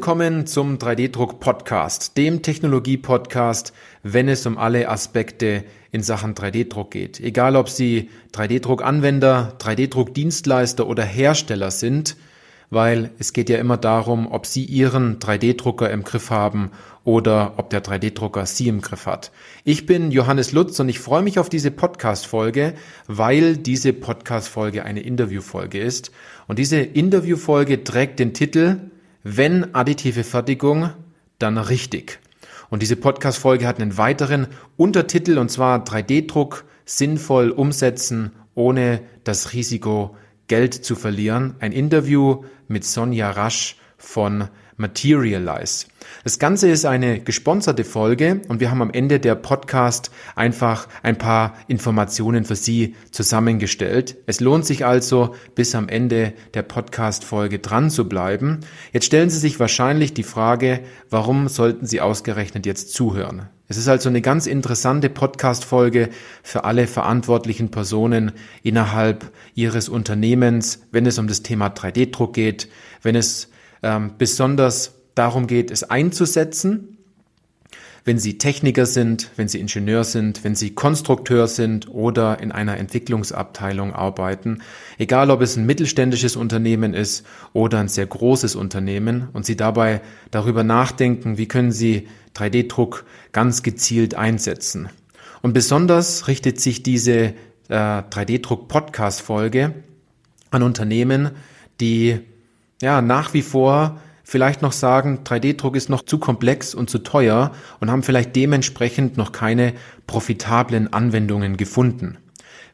Willkommen zum 3D-Druck-Podcast, dem Technologie-Podcast, wenn es um alle Aspekte in Sachen 3D-Druck geht. Egal, ob Sie 3D-Druck-Anwender, 3D-Druck-Dienstleister oder Hersteller sind, weil es geht ja immer darum, ob Sie Ihren 3D-Drucker im Griff haben oder ob der 3D-Drucker Sie im Griff hat. Ich bin Johannes Lutz und ich freue mich auf diese Podcast-Folge, weil diese Podcast-Folge eine Interview-Folge ist. Und diese Interview-Folge trägt den Titel wenn additive Fertigung, dann richtig. Und diese Podcast-Folge hat einen weiteren Untertitel und zwar 3D-Druck sinnvoll umsetzen, ohne das Risiko Geld zu verlieren. Ein Interview mit Sonja Rasch von Materialize. Das Ganze ist eine gesponserte Folge und wir haben am Ende der Podcast einfach ein paar Informationen für Sie zusammengestellt. Es lohnt sich also, bis am Ende der Podcast-Folge dran zu bleiben. Jetzt stellen Sie sich wahrscheinlich die Frage, warum sollten Sie ausgerechnet jetzt zuhören? Es ist also eine ganz interessante Podcast-Folge für alle verantwortlichen Personen innerhalb Ihres Unternehmens, wenn es um das Thema 3D-Druck geht, wenn es ähm, besonders darum geht, es einzusetzen. Wenn Sie Techniker sind, wenn Sie Ingenieur sind, wenn Sie Konstrukteur sind oder in einer Entwicklungsabteilung arbeiten, egal ob es ein mittelständisches Unternehmen ist oder ein sehr großes Unternehmen und Sie dabei darüber nachdenken, wie können Sie 3D-Druck ganz gezielt einsetzen. Und besonders richtet sich diese äh, 3D-Druck-Podcast-Folge an Unternehmen, die ja nach wie vor vielleicht noch sagen, 3D-Druck ist noch zu komplex und zu teuer und haben vielleicht dementsprechend noch keine profitablen Anwendungen gefunden.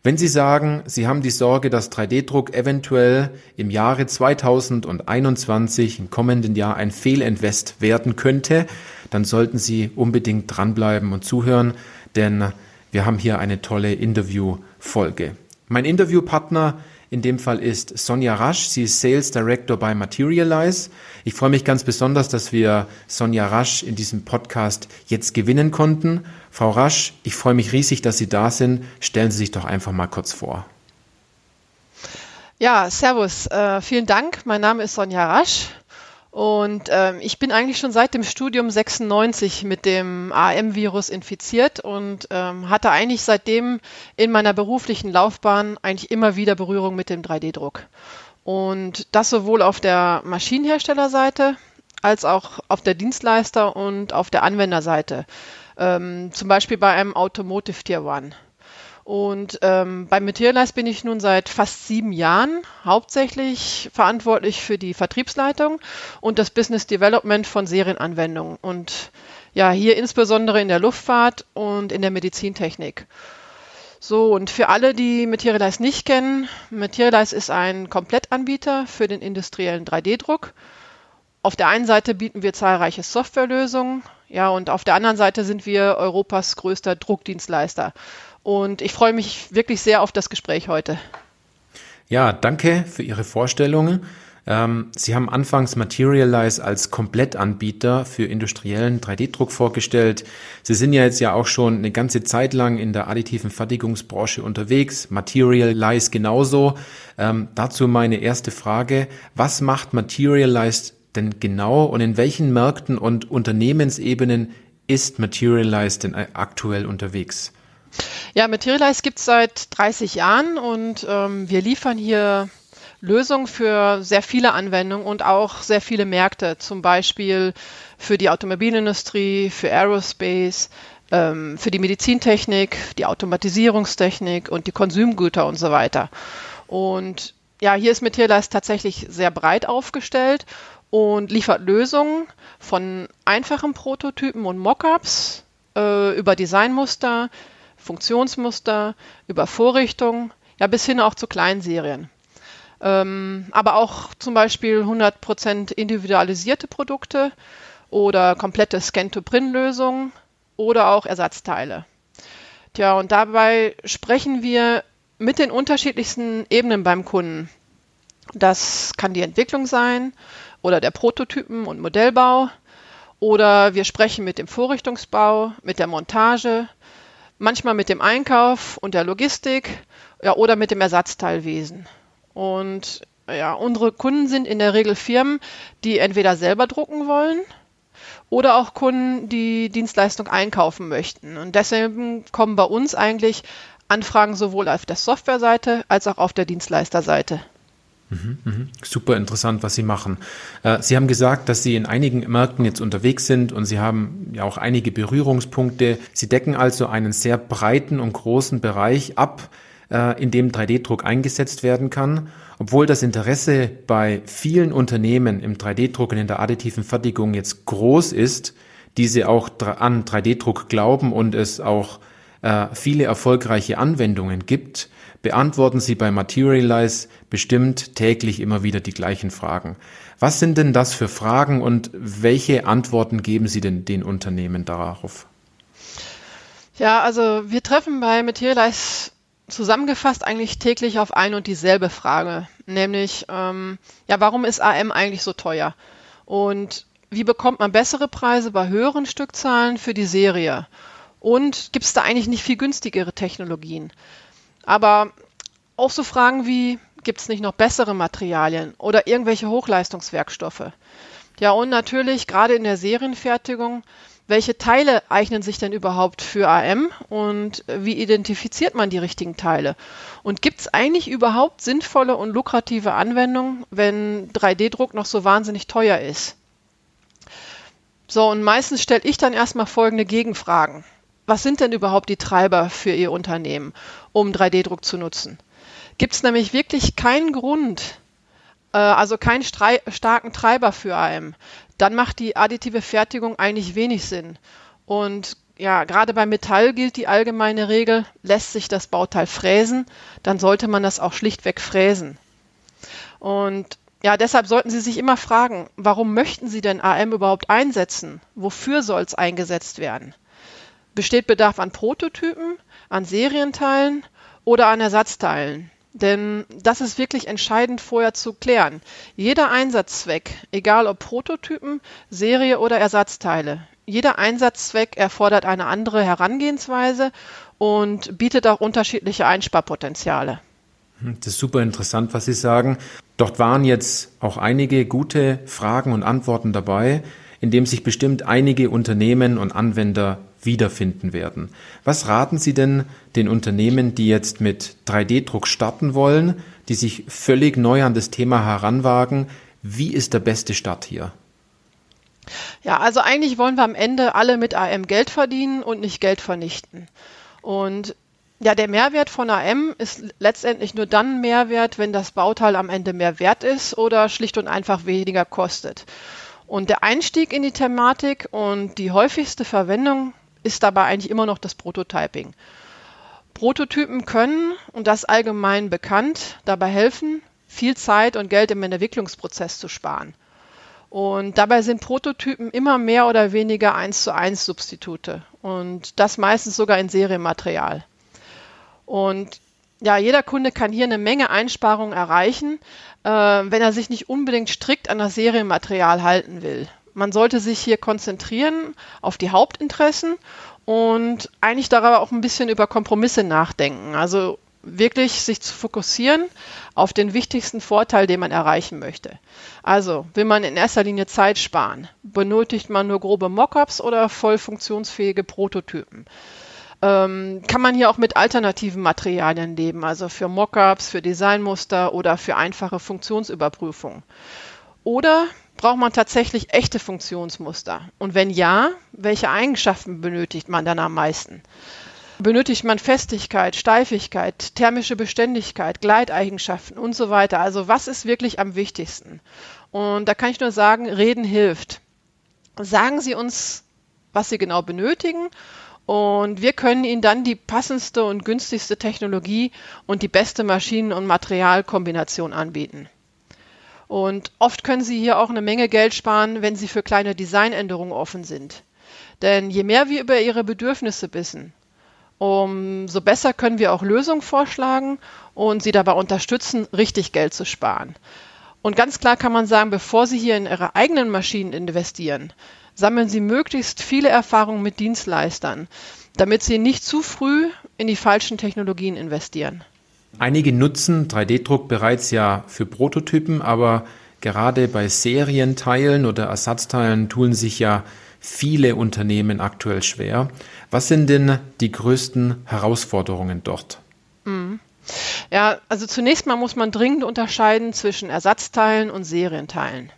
Wenn Sie sagen, Sie haben die Sorge, dass 3D-Druck eventuell im Jahre 2021, im kommenden Jahr, ein Fehlinvest werden könnte, dann sollten Sie unbedingt dranbleiben und zuhören, denn wir haben hier eine tolle Interviewfolge. Mein Interviewpartner in dem Fall ist Sonja Rasch. Sie ist Sales Director bei Materialize. Ich freue mich ganz besonders, dass wir Sonja Rasch in diesem Podcast jetzt gewinnen konnten. Frau Rasch, ich freue mich riesig, dass Sie da sind. Stellen Sie sich doch einfach mal kurz vor. Ja, Servus. Äh, vielen Dank. Mein Name ist Sonja Rasch. Und ähm, ich bin eigentlich schon seit dem Studium 96 mit dem AM-Virus infiziert und ähm, hatte eigentlich seitdem in meiner beruflichen Laufbahn eigentlich immer wieder Berührung mit dem 3D-Druck. Und das sowohl auf der Maschinenherstellerseite als auch auf der Dienstleister- und auf der Anwenderseite. Ähm, zum Beispiel bei einem Automotive Tier One. Und ähm, bei Materialize bin ich nun seit fast sieben Jahren hauptsächlich verantwortlich für die Vertriebsleitung und das Business Development von Serienanwendungen. Und ja, hier insbesondere in der Luftfahrt und in der Medizintechnik. So, und für alle, die Materialize nicht kennen, Materialize ist ein Komplettanbieter für den industriellen 3D-Druck. Auf der einen Seite bieten wir zahlreiche Softwarelösungen, ja, und auf der anderen Seite sind wir Europas größter Druckdienstleister. Und ich freue mich wirklich sehr auf das Gespräch heute. Ja, danke für Ihre Vorstellungen. Ähm, Sie haben anfangs Materialize als Komplettanbieter für industriellen 3D-Druck vorgestellt. Sie sind ja jetzt ja auch schon eine ganze Zeit lang in der additiven Fertigungsbranche unterwegs. Materialize genauso. Ähm, dazu meine erste Frage. Was macht Materialize denn genau und in welchen Märkten und Unternehmensebenen ist Materialize denn aktuell unterwegs? Ja, Materialize gibt es seit 30 Jahren und ähm, wir liefern hier Lösungen für sehr viele Anwendungen und auch sehr viele Märkte, zum Beispiel für die Automobilindustrie, für Aerospace, ähm, für die Medizintechnik, die Automatisierungstechnik und die Konsumgüter und so weiter. Und ja, hier ist Materialize tatsächlich sehr breit aufgestellt und liefert Lösungen von einfachen Prototypen und Mockups äh, über Designmuster Funktionsmuster, über Vorrichtung, ja bis hin auch zu Kleinserien. Ähm, aber auch zum Beispiel 100% individualisierte Produkte oder komplette Scan-to-Print-Lösungen oder auch Ersatzteile. Tja, und dabei sprechen wir mit den unterschiedlichsten Ebenen beim Kunden. Das kann die Entwicklung sein oder der Prototypen- und Modellbau oder wir sprechen mit dem Vorrichtungsbau, mit der Montage, manchmal mit dem Einkauf und der Logistik ja, oder mit dem Ersatzteilwesen. Und ja, unsere Kunden sind in der Regel Firmen, die entweder selber drucken wollen oder auch Kunden, die Dienstleistung einkaufen möchten. Und deswegen kommen bei uns eigentlich Anfragen sowohl auf der Softwareseite als auch auf der Dienstleisterseite. Super interessant, was Sie machen. Äh, Sie haben gesagt, dass Sie in einigen Märkten jetzt unterwegs sind und Sie haben ja auch einige Berührungspunkte. Sie decken also einen sehr breiten und großen Bereich ab, äh, in dem 3D-Druck eingesetzt werden kann. Obwohl das Interesse bei vielen Unternehmen im 3D-Druck und in der additiven Fertigung jetzt groß ist, diese auch an 3D-Druck glauben und es auch äh, viele erfolgreiche Anwendungen gibt, beantworten Sie bei Materialize bestimmt täglich immer wieder die gleichen Fragen. Was sind denn das für Fragen und welche Antworten geben Sie denn den Unternehmen darauf? Ja, also wir treffen bei Materialize zusammengefasst eigentlich täglich auf ein und dieselbe Frage, nämlich ähm, ja, warum ist AM eigentlich so teuer? Und wie bekommt man bessere Preise bei höheren Stückzahlen für die Serie? Und gibt es da eigentlich nicht viel günstigere Technologien? Aber auch so Fragen wie, gibt es nicht noch bessere Materialien oder irgendwelche Hochleistungswerkstoffe? Ja, und natürlich gerade in der Serienfertigung welche Teile eignen sich denn überhaupt für AM und wie identifiziert man die richtigen Teile? Und gibt es eigentlich überhaupt sinnvolle und lukrative Anwendungen, wenn 3D-Druck noch so wahnsinnig teuer ist? So, und meistens stelle ich dann erstmal folgende Gegenfragen. Was sind denn überhaupt die Treiber für Ihr Unternehmen, um 3D-Druck zu nutzen? Gibt es nämlich wirklich keinen Grund, äh, also keinen starken Treiber für AM, dann macht die additive Fertigung eigentlich wenig Sinn. Und ja, gerade bei Metall gilt die allgemeine Regel, lässt sich das Bauteil fräsen, dann sollte man das auch schlichtweg fräsen. Und ja, deshalb sollten Sie sich immer fragen, warum möchten Sie denn AM überhaupt einsetzen? Wofür soll es eingesetzt werden? Besteht Bedarf an Prototypen, an Serienteilen oder an Ersatzteilen? Denn das ist wirklich entscheidend vorher zu klären. Jeder Einsatzzweck, egal ob Prototypen, Serie oder Ersatzteile, jeder Einsatzzweck erfordert eine andere Herangehensweise und bietet auch unterschiedliche Einsparpotenziale. Das ist super interessant, was Sie sagen. Dort waren jetzt auch einige gute Fragen und Antworten dabei, in dem sich bestimmt einige Unternehmen und Anwender wiederfinden werden. Was raten Sie denn den Unternehmen, die jetzt mit 3D-Druck starten wollen, die sich völlig neu an das Thema heranwagen? Wie ist der beste Start hier? Ja, also eigentlich wollen wir am Ende alle mit AM Geld verdienen und nicht Geld vernichten. Und ja, der Mehrwert von AM ist letztendlich nur dann Mehrwert, wenn das Bauteil am Ende mehr wert ist oder schlicht und einfach weniger kostet. Und der Einstieg in die Thematik und die häufigste Verwendung ist dabei eigentlich immer noch das Prototyping. Prototypen können, und das allgemein bekannt, dabei helfen, viel Zeit und Geld im Entwicklungsprozess zu sparen. Und dabei sind Prototypen immer mehr oder weniger eins zu eins Substitute und das meistens sogar in Serienmaterial. Und ja, jeder Kunde kann hier eine Menge Einsparungen erreichen, äh, wenn er sich nicht unbedingt strikt an das Serienmaterial halten will. Man sollte sich hier konzentrieren auf die Hauptinteressen und eigentlich darüber auch ein bisschen über Kompromisse nachdenken. Also wirklich sich zu fokussieren auf den wichtigsten Vorteil, den man erreichen möchte. Also will man in erster Linie Zeit sparen? Benötigt man nur grobe Mockups oder voll funktionsfähige Prototypen? Ähm, kann man hier auch mit alternativen Materialien leben, also für Mockups, für Designmuster oder für einfache Funktionsüberprüfungen? Oder braucht man tatsächlich echte Funktionsmuster? Und wenn ja, welche Eigenschaften benötigt man dann am meisten? Benötigt man Festigkeit, Steifigkeit, thermische Beständigkeit, Gleiteigenschaften und so weiter? Also was ist wirklich am wichtigsten? Und da kann ich nur sagen, reden hilft. Sagen Sie uns, was Sie genau benötigen und wir können Ihnen dann die passendste und günstigste Technologie und die beste Maschinen- und Materialkombination anbieten. Und oft können Sie hier auch eine Menge Geld sparen, wenn Sie für kleine Designänderungen offen sind. Denn je mehr wir über Ihre Bedürfnisse wissen, umso besser können wir auch Lösungen vorschlagen und Sie dabei unterstützen, richtig Geld zu sparen. Und ganz klar kann man sagen, bevor Sie hier in Ihre eigenen Maschinen investieren, sammeln Sie möglichst viele Erfahrungen mit Dienstleistern, damit Sie nicht zu früh in die falschen Technologien investieren. Einige nutzen 3D-Druck bereits ja für Prototypen, aber gerade bei Serienteilen oder Ersatzteilen tun sich ja viele Unternehmen aktuell schwer. Was sind denn die größten Herausforderungen dort? Mhm. Ja, also zunächst mal muss man dringend unterscheiden zwischen Ersatzteilen und Serienteilen.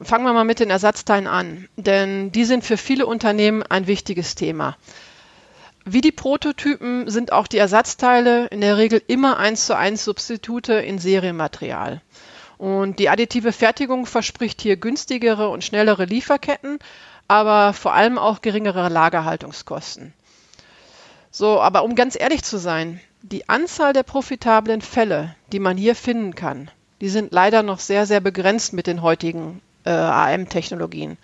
Fangen wir mal mit den Ersatzteilen an, denn die sind für viele Unternehmen ein wichtiges Thema. Wie die Prototypen sind auch die Ersatzteile in der Regel immer eins zu eins Substitute in Serienmaterial. Und die additive Fertigung verspricht hier günstigere und schnellere Lieferketten, aber vor allem auch geringere Lagerhaltungskosten. So, aber um ganz ehrlich zu sein, die Anzahl der profitablen Fälle, die man hier finden kann, die sind leider noch sehr, sehr begrenzt mit den heutigen äh, AM-Technologien.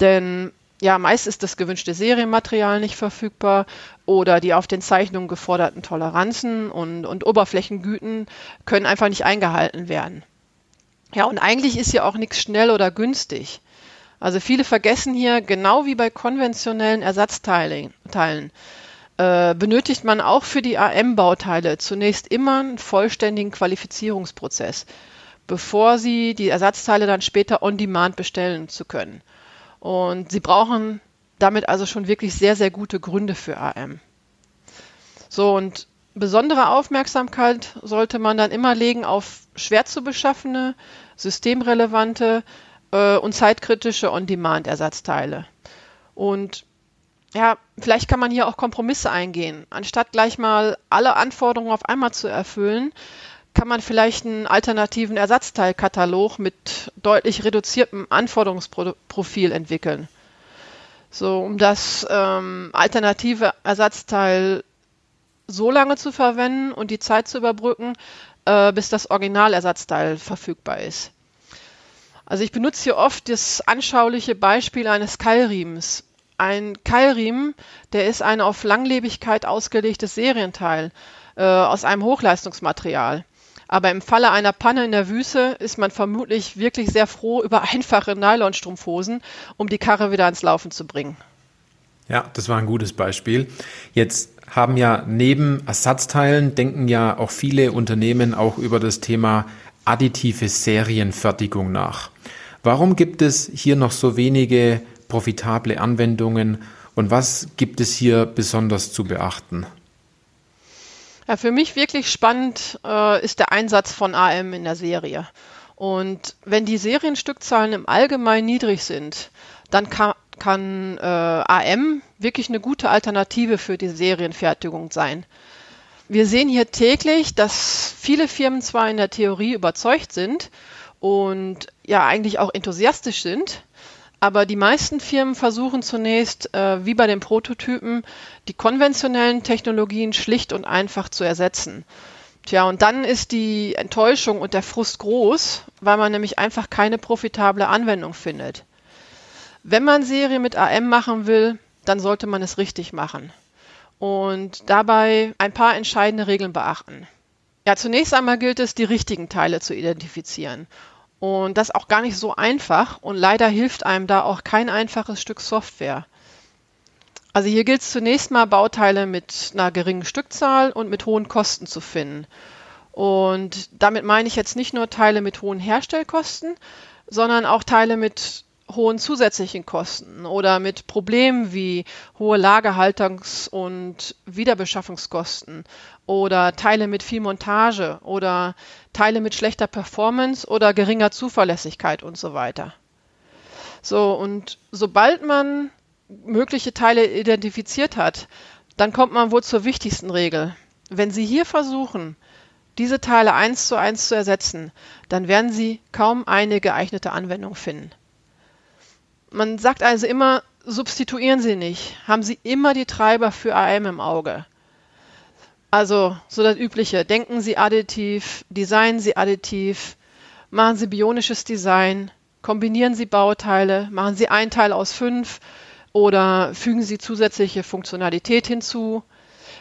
Denn ja, meist ist das gewünschte Serienmaterial nicht verfügbar oder die auf den Zeichnungen geforderten Toleranzen und, und Oberflächengüten können einfach nicht eingehalten werden. Ja, und eigentlich ist hier auch nichts schnell oder günstig. Also viele vergessen hier, genau wie bei konventionellen Ersatzteilen, äh, benötigt man auch für die AM-Bauteile zunächst immer einen vollständigen Qualifizierungsprozess, bevor sie die Ersatzteile dann später on demand bestellen zu können. Und sie brauchen damit also schon wirklich sehr, sehr gute Gründe für AM. So, und besondere Aufmerksamkeit sollte man dann immer legen auf schwer zu beschaffene, systemrelevante äh, und zeitkritische On-Demand-Ersatzteile. Und ja, vielleicht kann man hier auch Kompromisse eingehen. Anstatt gleich mal alle Anforderungen auf einmal zu erfüllen, kann man vielleicht einen alternativen Ersatzteilkatalog mit deutlich reduziertem Anforderungsprofil entwickeln. So, um das ähm, alternative Ersatzteil so lange zu verwenden und die Zeit zu überbrücken, äh, bis das Originalersatzteil verfügbar ist. Also ich benutze hier oft das anschauliche Beispiel eines Keilriemens. Ein Keilriemen, der ist ein auf Langlebigkeit ausgelegtes Serienteil äh, aus einem Hochleistungsmaterial. Aber im Falle einer Panne in der Wüste ist man vermutlich wirklich sehr froh über einfache Nylonstrumpfhosen, um die Karre wieder ans Laufen zu bringen. Ja, das war ein gutes Beispiel. Jetzt haben ja neben Ersatzteilen denken ja auch viele Unternehmen auch über das Thema additive Serienfertigung nach. Warum gibt es hier noch so wenige profitable Anwendungen und was gibt es hier besonders zu beachten? Ja, für mich wirklich spannend äh, ist der Einsatz von AM in der Serie. Und wenn die Serienstückzahlen im Allgemeinen niedrig sind, dann kann, kann äh, AM wirklich eine gute Alternative für die Serienfertigung sein. Wir sehen hier täglich, dass viele Firmen zwar in der Theorie überzeugt sind und ja eigentlich auch enthusiastisch sind, aber die meisten Firmen versuchen zunächst, äh, wie bei den Prototypen, die konventionellen Technologien schlicht und einfach zu ersetzen. Tja, und dann ist die Enttäuschung und der Frust groß, weil man nämlich einfach keine profitable Anwendung findet. Wenn man Serie mit AM machen will, dann sollte man es richtig machen und dabei ein paar entscheidende Regeln beachten. Ja, zunächst einmal gilt es, die richtigen Teile zu identifizieren. Und das auch gar nicht so einfach und leider hilft einem da auch kein einfaches Stück Software. Also hier gilt es zunächst mal Bauteile mit einer geringen Stückzahl und mit hohen Kosten zu finden. Und damit meine ich jetzt nicht nur Teile mit hohen Herstellkosten, sondern auch Teile mit hohen zusätzlichen Kosten oder mit Problemen wie hohe Lagerhaltungs- und Wiederbeschaffungskosten oder Teile mit viel Montage oder Teile mit schlechter Performance oder geringer Zuverlässigkeit und so weiter. So, und sobald man mögliche Teile identifiziert hat, dann kommt man wohl zur wichtigsten Regel. Wenn Sie hier versuchen, diese Teile eins zu eins zu ersetzen, dann werden Sie kaum eine geeignete Anwendung finden. Man sagt also immer, substituieren Sie nicht. Haben Sie immer die Treiber für AM im Auge. Also so das Übliche. Denken Sie additiv, designen Sie additiv, machen Sie bionisches Design, kombinieren Sie Bauteile, machen Sie ein Teil aus fünf oder fügen Sie zusätzliche Funktionalität hinzu,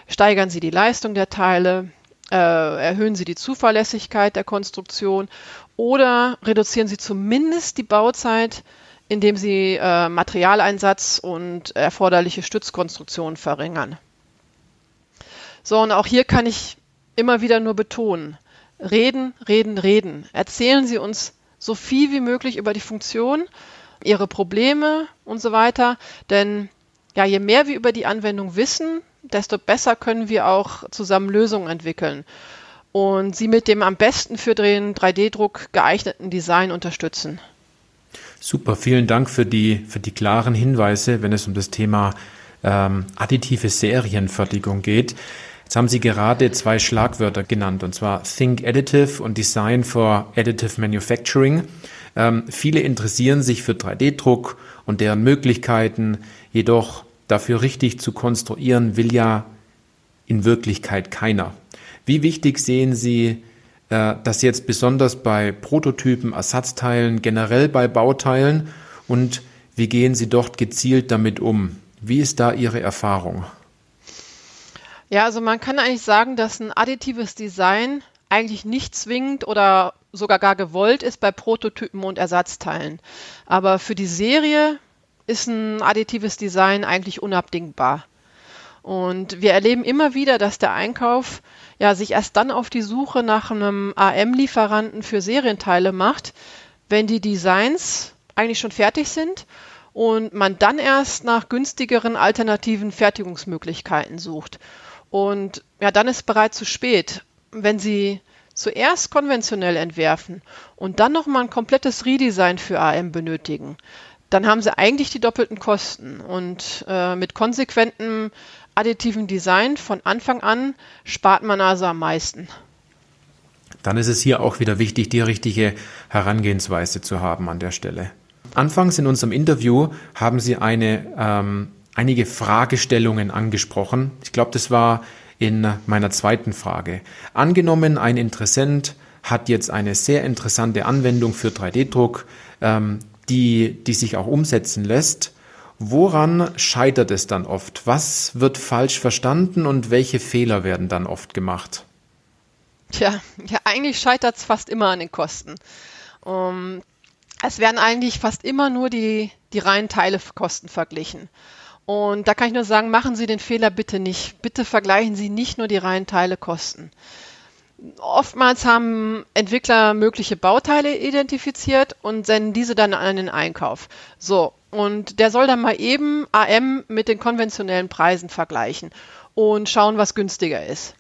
steigern Sie die Leistung der Teile, äh, erhöhen Sie die Zuverlässigkeit der Konstruktion oder reduzieren Sie zumindest die Bauzeit indem sie äh, Materialeinsatz und erforderliche Stützkonstruktionen verringern. So, und auch hier kann ich immer wieder nur betonen. Reden, reden, reden. Erzählen Sie uns so viel wie möglich über die Funktion, Ihre Probleme und so weiter. Denn ja, je mehr wir über die Anwendung wissen, desto besser können wir auch zusammen Lösungen entwickeln und sie mit dem am besten für den 3D-Druck geeigneten Design unterstützen. Super, vielen Dank für die, für die klaren Hinweise, wenn es um das Thema ähm, additive Serienfertigung geht. Jetzt haben Sie gerade zwei Schlagwörter genannt, und zwar Think Additive und Design for Additive Manufacturing. Ähm, viele interessieren sich für 3D-Druck und deren Möglichkeiten, jedoch dafür richtig zu konstruieren, will ja in Wirklichkeit keiner. Wie wichtig sehen Sie äh, das jetzt besonders bei Prototypen, Ersatzteilen, generell bei Bauteilen und wie gehen Sie dort gezielt damit um? Wie ist da Ihre Erfahrung? Ja, also man kann eigentlich sagen, dass ein additives Design eigentlich nicht zwingend oder sogar gar gewollt ist bei Prototypen und Ersatzteilen. Aber für die Serie ist ein additives Design eigentlich unabdingbar. Und wir erleben immer wieder, dass der Einkauf ja sich erst dann auf die Suche nach einem AM-Lieferanten für Serienteile macht, wenn die Designs eigentlich schon fertig sind und man dann erst nach günstigeren alternativen Fertigungsmöglichkeiten sucht. Und ja, dann ist bereits zu spät. Wenn Sie zuerst konventionell entwerfen und dann nochmal ein komplettes Redesign für AM benötigen, dann haben Sie eigentlich die doppelten Kosten. Und äh, mit konsequentem additiven Design von Anfang an spart man also am meisten. Dann ist es hier auch wieder wichtig, die richtige Herangehensweise zu haben an der Stelle. Anfangs in unserem Interview haben Sie eine, ähm, einige Fragestellungen angesprochen. Ich glaube, das war in meiner zweiten Frage. Angenommen, ein Interessent hat jetzt eine sehr interessante Anwendung für 3D-Druck, ähm, die, die sich auch umsetzen lässt. Woran scheitert es dann oft? Was wird falsch verstanden und welche Fehler werden dann oft gemacht? Tja, ja, eigentlich scheitert es fast immer an den Kosten. Um, es werden eigentlich fast immer nur die, die reinen Teilekosten verglichen. Und da kann ich nur sagen, machen Sie den Fehler bitte nicht. Bitte vergleichen Sie nicht nur die reinen Teilekosten. Oftmals haben Entwickler mögliche Bauteile identifiziert und senden diese dann an den Einkauf. So, und der soll dann mal eben AM mit den konventionellen Preisen vergleichen und schauen, was günstiger ist.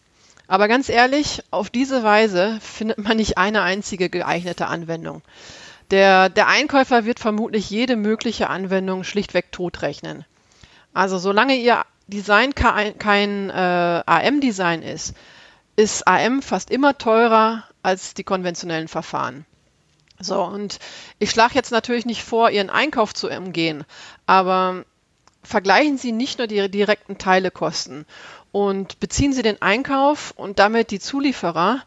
Aber ganz ehrlich, auf diese Weise findet man nicht eine einzige geeignete Anwendung. Der, der Einkäufer wird vermutlich jede mögliche Anwendung schlichtweg totrechnen. Also solange Ihr Design kein, kein äh, AM-Design ist, ist AM fast immer teurer als die konventionellen Verfahren. So, und ich schlage jetzt natürlich nicht vor, Ihren Einkauf zu umgehen, aber vergleichen Sie nicht nur die direkten Teilekosten und beziehen Sie den Einkauf und damit die Zulieferer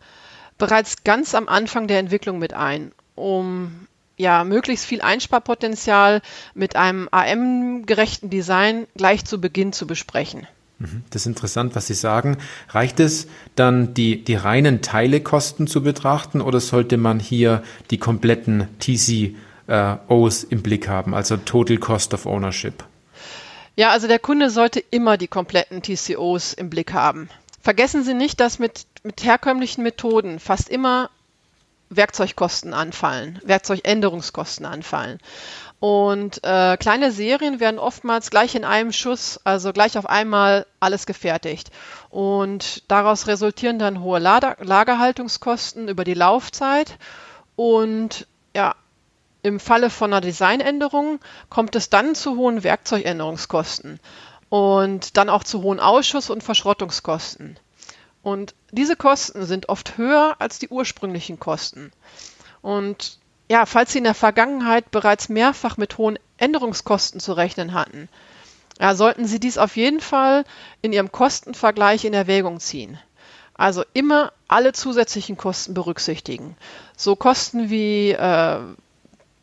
bereits ganz am Anfang der Entwicklung mit ein, um ja, möglichst viel Einsparpotenzial mit einem AM-gerechten Design gleich zu Beginn zu besprechen. Mhm. Das ist interessant, was Sie sagen. Reicht es dann, die, die reinen Teilekosten zu betrachten oder sollte man hier die kompletten TCOs im Blick haben, also Total Cost of Ownership? Ja, also der Kunde sollte immer die kompletten TCOs im Blick haben. Vergessen Sie nicht, dass mit, mit herkömmlichen Methoden fast immer Werkzeugkosten anfallen, Werkzeugänderungskosten anfallen. Und äh, kleine Serien werden oftmals gleich in einem Schuss, also gleich auf einmal alles gefertigt. Und daraus resultieren dann hohe Lager Lagerhaltungskosten über die Laufzeit. Und ja, im Falle von einer Designänderung kommt es dann zu hohen Werkzeugänderungskosten und dann auch zu hohen Ausschuss- und Verschrottungskosten. Und diese Kosten sind oft höher als die ursprünglichen Kosten. Und ja, falls Sie in der Vergangenheit bereits mehrfach mit hohen Änderungskosten zu rechnen hatten, ja, sollten Sie dies auf jeden Fall in Ihrem Kostenvergleich in Erwägung ziehen. Also immer alle zusätzlichen Kosten berücksichtigen. So Kosten wie äh,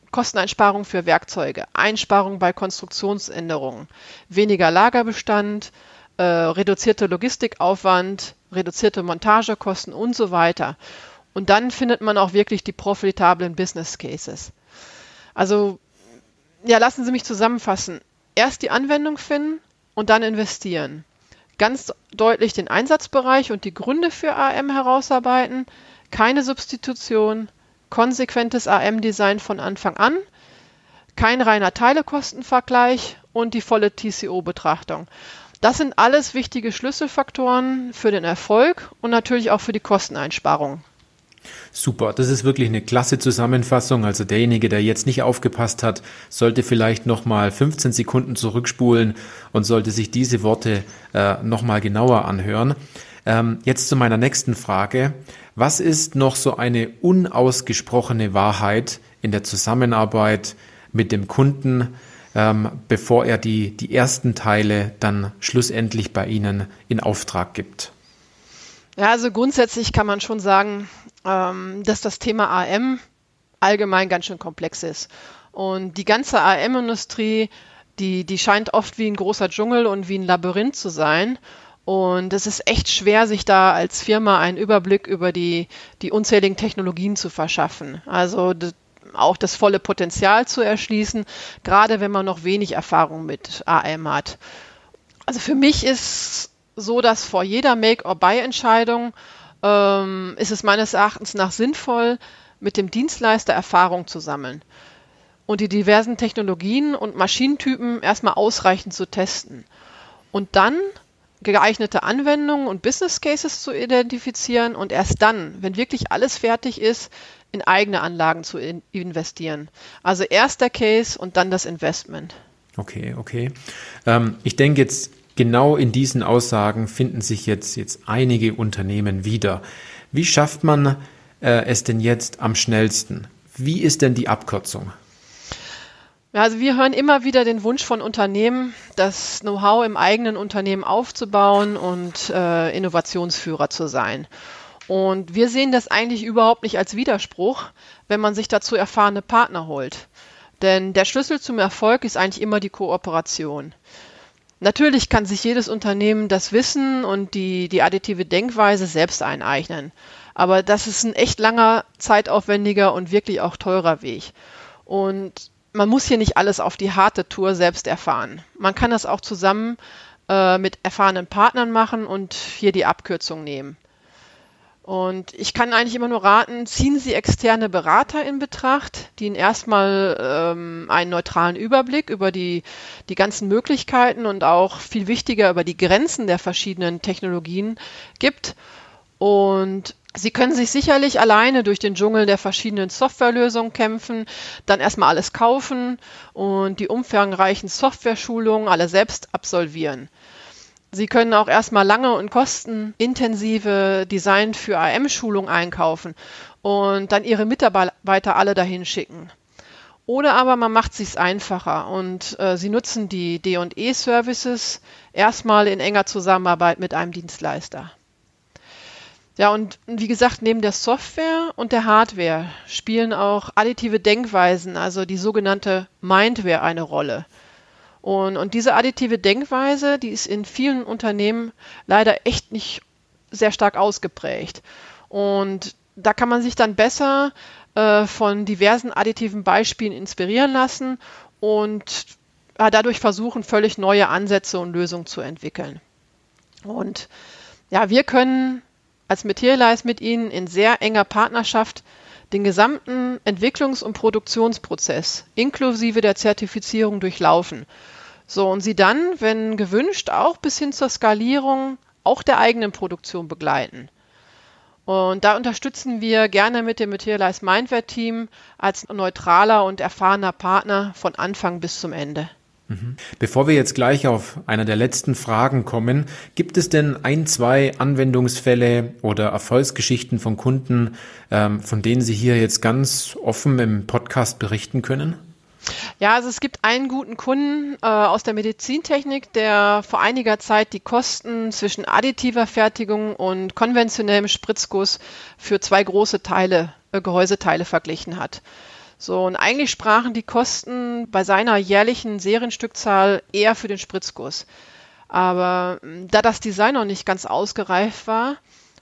Kosteneinsparung für Werkzeuge, Einsparung bei Konstruktionsänderungen, weniger Lagerbestand, äh, reduzierte Logistikaufwand, reduzierte Montagekosten und so weiter. Und dann findet man auch wirklich die profitablen Business Cases. Also, ja, lassen Sie mich zusammenfassen. Erst die Anwendung finden und dann investieren. ganz deutlich den Einsatzbereich und die Gründe für AM herausarbeiten, keine Substitution, konsequentes AM-Design von Anfang an, kein reiner Teilekostenvergleich und die volle TCO-Betrachtung. Das sind alles wichtige Schlüsselfaktoren für den Erfolg und natürlich auch für die Kosteneinsparung. Super, das ist wirklich eine klasse Zusammenfassung. Also derjenige, der jetzt nicht aufgepasst hat, sollte vielleicht nochmal 15 Sekunden zurückspulen und sollte sich diese Worte äh, nochmal genauer anhören. Ähm, jetzt zu meiner nächsten Frage. Was ist noch so eine unausgesprochene Wahrheit in der Zusammenarbeit mit dem Kunden, ähm, bevor er die, die ersten Teile dann schlussendlich bei Ihnen in Auftrag gibt? Ja, also grundsätzlich kann man schon sagen, ähm, dass das Thema AM allgemein ganz schön komplex ist. Und die ganze AM-Industrie, die, die scheint oft wie ein großer Dschungel und wie ein Labyrinth zu sein. Und es ist echt schwer, sich da als Firma einen Überblick über die, die unzähligen Technologien zu verschaffen. Also auch das volle Potenzial zu erschließen, gerade wenn man noch wenig Erfahrung mit AM hat. Also für mich ist so, dass vor jeder Make-or-Buy-Entscheidung ähm, ist es meines Erachtens nach sinnvoll, mit dem Dienstleister Erfahrung zu sammeln und die diversen Technologien und Maschinentypen erstmal ausreichend zu testen. Und dann geeignete Anwendungen und Business Cases zu identifizieren und erst dann, wenn wirklich alles fertig ist, in eigene Anlagen zu in investieren. Also erst der Case und dann das Investment. Okay, okay. Ähm, ich denke jetzt genau in diesen Aussagen finden sich jetzt, jetzt einige Unternehmen wieder. Wie schafft man äh, es denn jetzt am schnellsten? Wie ist denn die Abkürzung? also wir hören immer wieder den Wunsch von Unternehmen, das Know-how im eigenen Unternehmen aufzubauen und äh, Innovationsführer zu sein. Und wir sehen das eigentlich überhaupt nicht als Widerspruch, wenn man sich dazu erfahrene Partner holt. Denn der Schlüssel zum Erfolg ist eigentlich immer die Kooperation. Natürlich kann sich jedes Unternehmen das Wissen und die, die additive Denkweise selbst eineignen. Aber das ist ein echt langer, zeitaufwendiger und wirklich auch teurer Weg. Und man muss hier nicht alles auf die harte Tour selbst erfahren. Man kann das auch zusammen äh, mit erfahrenen Partnern machen und hier die Abkürzung nehmen. Und ich kann eigentlich immer nur raten, ziehen Sie externe Berater in Betracht, die Ihnen erstmal ähm, einen neutralen Überblick über die, die ganzen Möglichkeiten und auch viel wichtiger über die Grenzen der verschiedenen Technologien gibt. Und Sie können sich sicherlich alleine durch den Dschungel der verschiedenen Softwarelösungen kämpfen, dann erstmal alles kaufen und die umfangreichen Software-Schulungen alle selbst absolvieren. Sie können auch erstmal lange und kostenintensive Design für AM-Schulung einkaufen und dann Ihre Mitarbeiter alle dahin schicken. Oder aber man macht es sich einfacher und äh, Sie nutzen die D&E-Services erstmal in enger Zusammenarbeit mit einem Dienstleister. Ja, und wie gesagt, neben der Software und der Hardware spielen auch additive Denkweisen, also die sogenannte Mindware, eine Rolle. Und, und diese additive Denkweise, die ist in vielen Unternehmen leider echt nicht sehr stark ausgeprägt. Und da kann man sich dann besser äh, von diversen additiven Beispielen inspirieren lassen und äh, dadurch versuchen, völlig neue Ansätze und Lösungen zu entwickeln. Und ja, wir können als Materialize mit Ihnen in sehr enger Partnerschaft den gesamten Entwicklungs- und Produktionsprozess inklusive der Zertifizierung durchlaufen. So, und sie dann, wenn gewünscht, auch bis hin zur Skalierung auch der eigenen Produktion begleiten. Und da unterstützen wir gerne mit dem Materialize Mindware Team als neutraler und erfahrener Partner von Anfang bis zum Ende. Bevor wir jetzt gleich auf einer der letzten Fragen kommen, gibt es denn ein, zwei Anwendungsfälle oder Erfolgsgeschichten von Kunden, ähm, von denen Sie hier jetzt ganz offen im Podcast berichten können? Ja, also es gibt einen guten Kunden äh, aus der Medizintechnik, der vor einiger Zeit die Kosten zwischen additiver Fertigung und konventionellem Spritzguss für zwei große Teile, äh, Gehäuseteile verglichen hat. So, und eigentlich sprachen die Kosten bei seiner jährlichen Serienstückzahl eher für den Spritzguss. Aber hm, da das Design noch nicht ganz ausgereift war,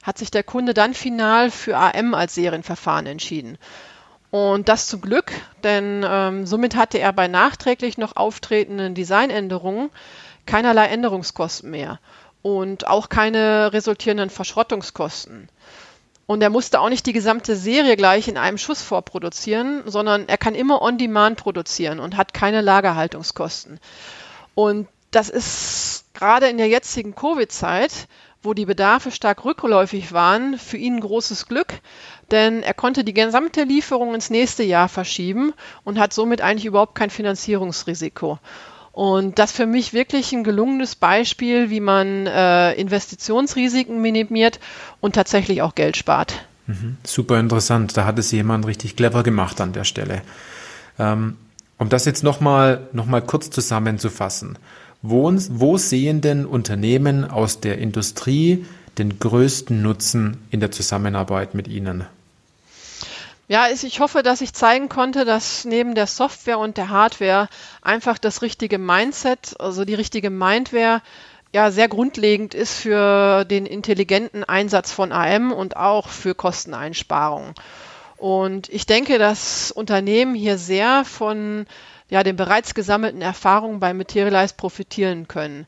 hat sich der Kunde dann final für AM als Serienverfahren entschieden. Und das zum Glück, denn ähm, somit hatte er bei nachträglich noch auftretenden Designänderungen keinerlei Änderungskosten mehr. und auch keine resultierenden Verschrottungskosten. Und er musste auch nicht die gesamte Serie gleich in einem Schuss vorproduzieren, sondern er kann immer on demand produzieren und hat keine Lagerhaltungskosten. Und das ist gerade in der jetzigen Covid-Zeit, wo die Bedarfe stark rückläufig waren, für ihn großes Glück, denn er konnte die gesamte Lieferung ins nächste Jahr verschieben und hat somit eigentlich überhaupt kein Finanzierungsrisiko. Und das für mich wirklich ein gelungenes Beispiel, wie man äh, Investitionsrisiken minimiert und tatsächlich auch Geld spart. Mhm. Super interessant. Da hat es jemand richtig clever gemacht an der Stelle. Ähm, um das jetzt nochmal noch mal kurz zusammenzufassen. Wo, wo sehen denn Unternehmen aus der Industrie den größten Nutzen in der Zusammenarbeit mit Ihnen? Ja, ich hoffe, dass ich zeigen konnte, dass neben der Software und der Hardware einfach das richtige Mindset, also die richtige Mindware, ja sehr grundlegend ist für den intelligenten Einsatz von AM und auch für Kosteneinsparungen. Und ich denke, dass Unternehmen hier sehr von ja, den bereits gesammelten Erfahrungen bei Materialize profitieren können.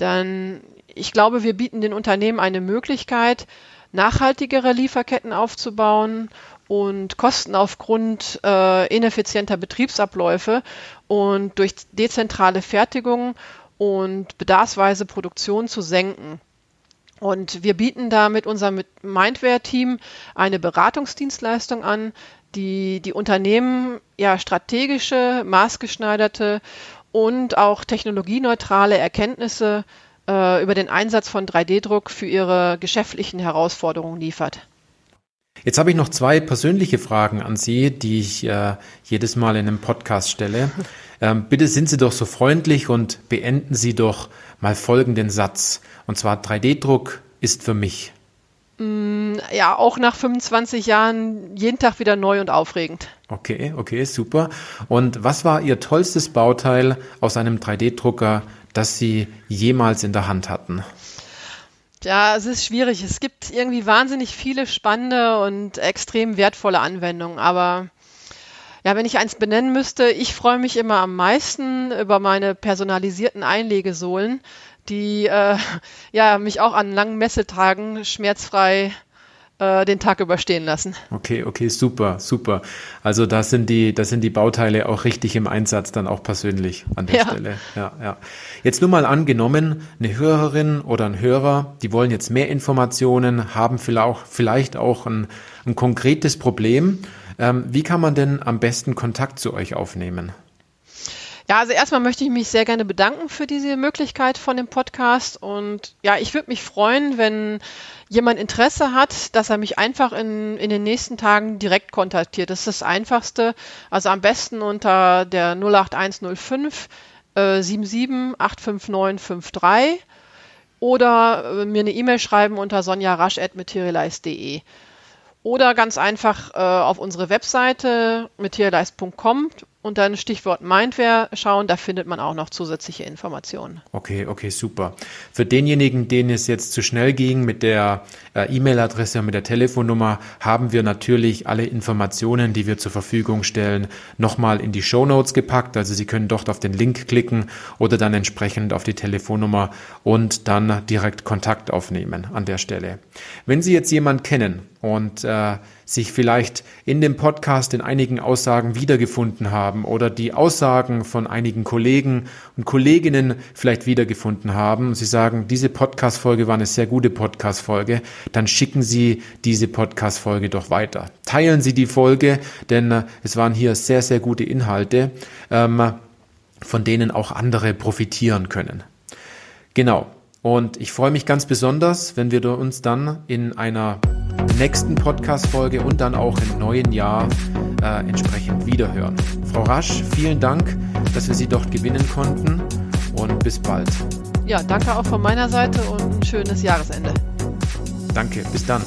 Denn ich glaube, wir bieten den Unternehmen eine Möglichkeit, nachhaltigere Lieferketten aufzubauen und Kosten aufgrund äh, ineffizienter Betriebsabläufe und durch dezentrale Fertigung und bedarfsweise Produktion zu senken. Und wir bieten da mit unserem Mindware-Team eine Beratungsdienstleistung an, die die Unternehmen ja strategische, maßgeschneiderte und auch technologieneutrale Erkenntnisse äh, über den Einsatz von 3D-Druck für ihre geschäftlichen Herausforderungen liefert. Jetzt habe ich noch zwei persönliche Fragen an Sie, die ich äh, jedes Mal in einem Podcast stelle. Ähm, bitte sind Sie doch so freundlich und beenden Sie doch mal folgenden Satz. Und zwar 3D-Druck ist für mich. Mm, ja, auch nach 25 Jahren jeden Tag wieder neu und aufregend. Okay, okay, super. Und was war Ihr tollstes Bauteil aus einem 3D-Drucker, das Sie jemals in der Hand hatten? Ja, es ist schwierig. Es gibt irgendwie wahnsinnig viele spannende und extrem wertvolle Anwendungen. Aber ja, wenn ich eins benennen müsste, ich freue mich immer am meisten über meine personalisierten Einlegesohlen, die äh, ja mich auch an langen Messetagen schmerzfrei äh, den Tag überstehen lassen. Okay, okay, super, super. Also da sind die, da sind die Bauteile auch richtig im Einsatz dann auch persönlich an der ja. Stelle. Ja, ja. Jetzt nur mal angenommen, eine Hörerin oder ein Hörer, die wollen jetzt mehr Informationen, haben vielleicht auch ein, ein konkretes Problem. Ähm, wie kann man denn am besten Kontakt zu euch aufnehmen? Ja, also erstmal möchte ich mich sehr gerne bedanken für diese Möglichkeit von dem Podcast. Und ja, ich würde mich freuen, wenn jemand Interesse hat, dass er mich einfach in, in den nächsten Tagen direkt kontaktiert. Das ist das Einfachste. Also am besten unter der 08105 äh, 77 oder äh, mir eine E-Mail schreiben unter sonjarasch.materialize.de. Oder ganz einfach äh, auf unsere Webseite materialize.com und dann Stichwort Mindware schauen, da findet man auch noch zusätzliche Informationen. Okay, okay, super. Für denjenigen, denen es jetzt zu schnell ging mit der äh, E-Mail-Adresse und mit der Telefonnummer, haben wir natürlich alle Informationen, die wir zur Verfügung stellen, nochmal in die Show Notes gepackt. Also Sie können dort auf den Link klicken oder dann entsprechend auf die Telefonnummer und dann direkt Kontakt aufnehmen an der Stelle. Wenn Sie jetzt jemanden kennen und äh, sich vielleicht in dem Podcast in einigen Aussagen wiedergefunden haben oder die Aussagen von einigen Kollegen und Kolleginnen vielleicht wiedergefunden haben und Sie sagen, diese Podcast-Folge war eine sehr gute Podcast-Folge, dann schicken Sie diese Podcast-Folge doch weiter. Teilen Sie die Folge, denn äh, es waren hier sehr, sehr gute Inhalte, ähm, von denen auch andere profitieren können. Genau. Und ich freue mich ganz besonders, wenn wir uns dann in einer nächsten Podcast-Folge und dann auch im neuen Jahr äh, entsprechend wiederhören. Frau Rasch, vielen Dank, dass wir Sie dort gewinnen konnten und bis bald. Ja, danke auch von meiner Seite und ein schönes Jahresende. Danke, bis dann.